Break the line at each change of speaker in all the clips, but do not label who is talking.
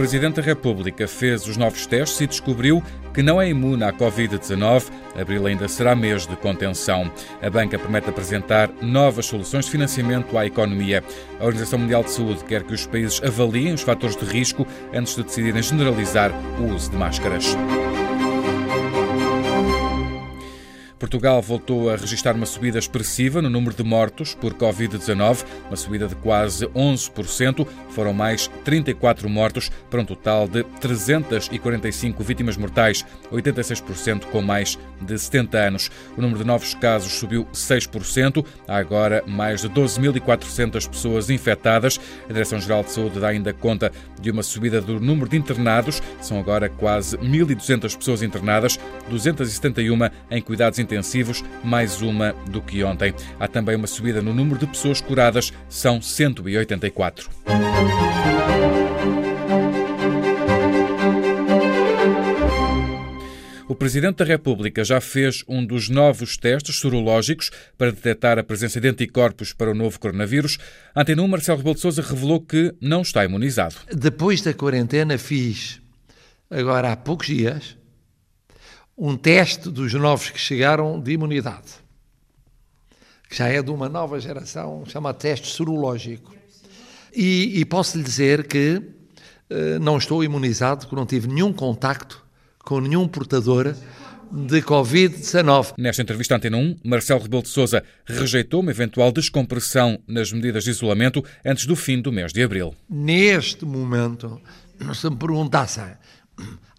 O Presidente da República fez os novos testes e descobriu que não é imune à Covid-19. Abril ainda será mês de contenção. A banca promete apresentar novas soluções de financiamento à economia. A Organização Mundial de Saúde quer que os países avaliem os fatores de risco antes de decidirem generalizar o uso de máscaras. Portugal voltou a registrar uma subida expressiva no número de mortos por Covid-19, uma subida de quase 11%. Foram mais 34 mortos, para um total de 345 vítimas mortais, 86% com mais de 70 anos. O número de novos casos subiu 6%. Há agora mais de 12.400 pessoas infectadas. A Direção-Geral de Saúde dá ainda conta de uma subida do número de internados. São agora quase 1.200 pessoas internadas, 271 em cuidados intensivos intensivos, mais uma do que ontem. Há também uma subida no número de pessoas curadas, são 184. O Presidente da República já fez um dos novos testes sorológicos para detectar a presença de anticorpos para o novo coronavírus. Antenum Marcelo Rebelo de Sousa revelou que não está imunizado.
Depois da quarentena fiz, agora há poucos dias, um teste dos novos que chegaram de imunidade, que já é de uma nova geração, chama teste sorológico. E, e posso lhe dizer que uh, não estou imunizado, porque não tive nenhum contacto com nenhum portador de Covid-19.
Nesta entrevista Antena 1, Marcelo Rebelo de Sousa rejeitou uma eventual descompressão nas medidas de isolamento antes do fim do mês de abril.
Neste momento, se me perguntassem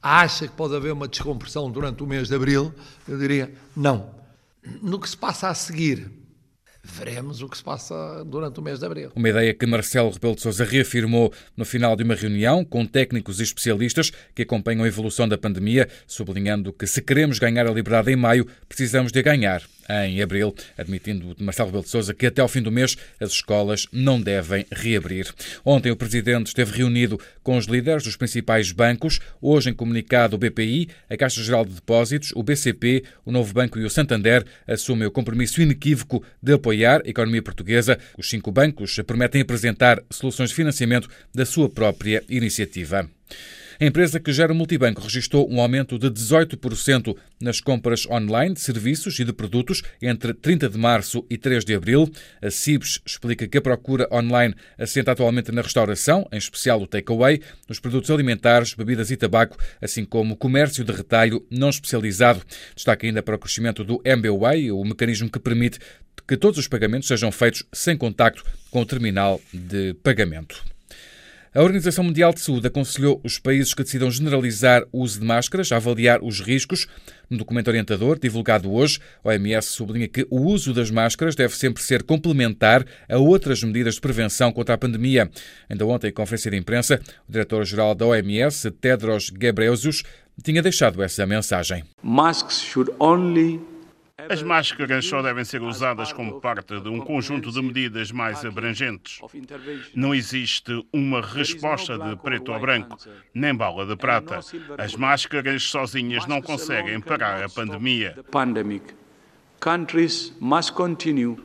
acha que pode haver uma descompressão durante o mês de abril, eu diria não. No que se passa a seguir, veremos o que se passa durante o mês de abril.
Uma ideia que Marcelo Rebelo de Sousa reafirmou no final de uma reunião com técnicos e especialistas que acompanham a evolução da pandemia, sublinhando que se queremos ganhar a liberdade em maio, precisamos de ganhar em abril, admitindo Marcelo Rebelo de Sousa que até ao fim do mês as escolas não devem reabrir. Ontem o presidente esteve reunido com os líderes dos principais bancos, hoje em comunicado o BPI, a Caixa Geral de Depósitos, o BCP, o Novo Banco e o Santander assumem o compromisso inequívoco de apoiar a economia portuguesa. Os cinco bancos prometem apresentar soluções de financiamento da sua própria iniciativa. A empresa que gera o multibanco registrou um aumento de 18% nas compras online de serviços e de produtos entre 30 de março e 3 de abril. A CIBS explica que a procura online assenta atualmente na restauração, em especial o takeaway, nos produtos alimentares, bebidas e tabaco, assim como o comércio de retalho não especializado. Destaca ainda para o crescimento do MBWay, o mecanismo que permite que todos os pagamentos sejam feitos sem contacto com o terminal de pagamento. A Organização Mundial de Saúde aconselhou os países que decidam generalizar o uso de máscaras a avaliar os riscos. No documento orientador, divulgado hoje, a OMS sublinha que o uso das máscaras deve sempre ser complementar a outras medidas de prevenção contra a pandemia. Ainda ontem, em conferência de imprensa, o diretor-geral da OMS, Tedros Ghebreyesus, tinha deixado essa mensagem.
Masks should only
as máscaras só devem ser usadas como parte de um conjunto de medidas mais abrangentes. Não existe uma resposta de preto ou branco, nem bala de prata. As máscaras sozinhas não conseguem parar a pandemia.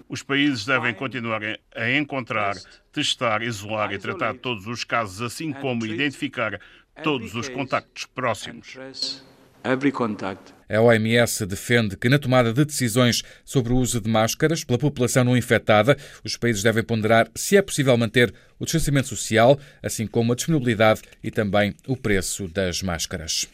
Os países devem continuar a encontrar, testar, isolar e tratar todos os casos, assim como identificar todos os contactos próximos.
A OMS defende que, na tomada de decisões sobre o uso de máscaras pela população não infectada, os países devem ponderar se é possível manter o distanciamento social, assim como a disponibilidade e também o preço das máscaras.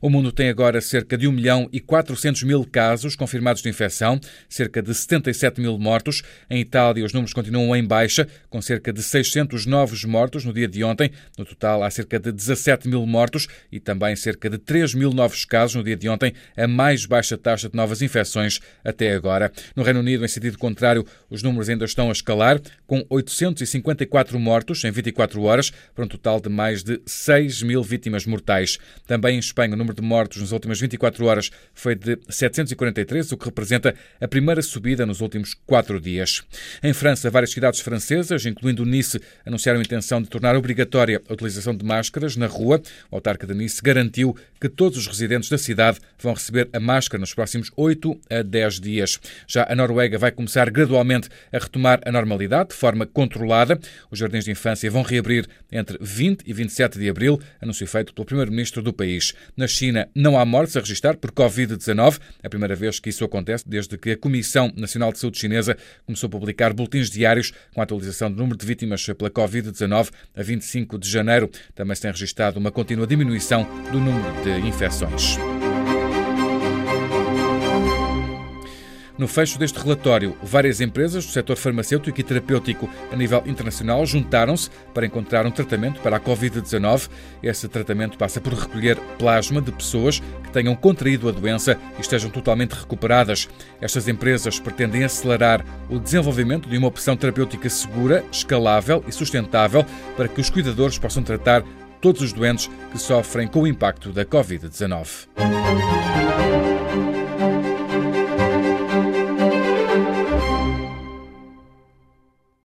O mundo tem agora cerca de 1 milhão e 400 mil casos confirmados de infecção, cerca de 77 mil mortos. Em Itália, os números continuam em baixa, com cerca de 600 novos mortos no dia de ontem. No total, há cerca de 17 mil mortos e também cerca de 3 mil novos casos no dia de ontem, a mais baixa taxa de novas infecções até agora. No Reino Unido, em sentido contrário, os números ainda estão a escalar, com 854 mortos em 24 horas, para um total de mais de 6 mil vítimas mortais. Também em Espanha, o número número de mortos nas últimas 24 horas foi de 743, o que representa a primeira subida nos últimos quatro dias. Em França, várias cidades francesas, incluindo Nice, anunciaram a intenção de tornar obrigatória a utilização de máscaras na rua. O autarca de Nice garantiu que todos os residentes da cidade vão receber a máscara nos próximos 8 a 10 dias. Já a Noruega vai começar gradualmente a retomar a normalidade de forma controlada. Os jardins de infância vão reabrir entre 20 e 27 de abril, anúncio feito pelo primeiro-ministro do país. China, não há mortes a registrar por Covid-19, a primeira vez que isso acontece desde que a Comissão Nacional de Saúde Chinesa começou a publicar boletins diários com a atualização do número de vítimas pela Covid-19 a 25 de janeiro. Também se tem registrado uma contínua diminuição do número de infecções. No fecho deste relatório, várias empresas do setor farmacêutico e terapêutico a nível internacional juntaram-se para encontrar um tratamento para a Covid-19. Esse tratamento passa por recolher plasma de pessoas que tenham contraído a doença e estejam totalmente recuperadas. Estas empresas pretendem acelerar o desenvolvimento de uma opção terapêutica segura, escalável e sustentável para que os cuidadores possam tratar todos os doentes que sofrem com o impacto da Covid-19.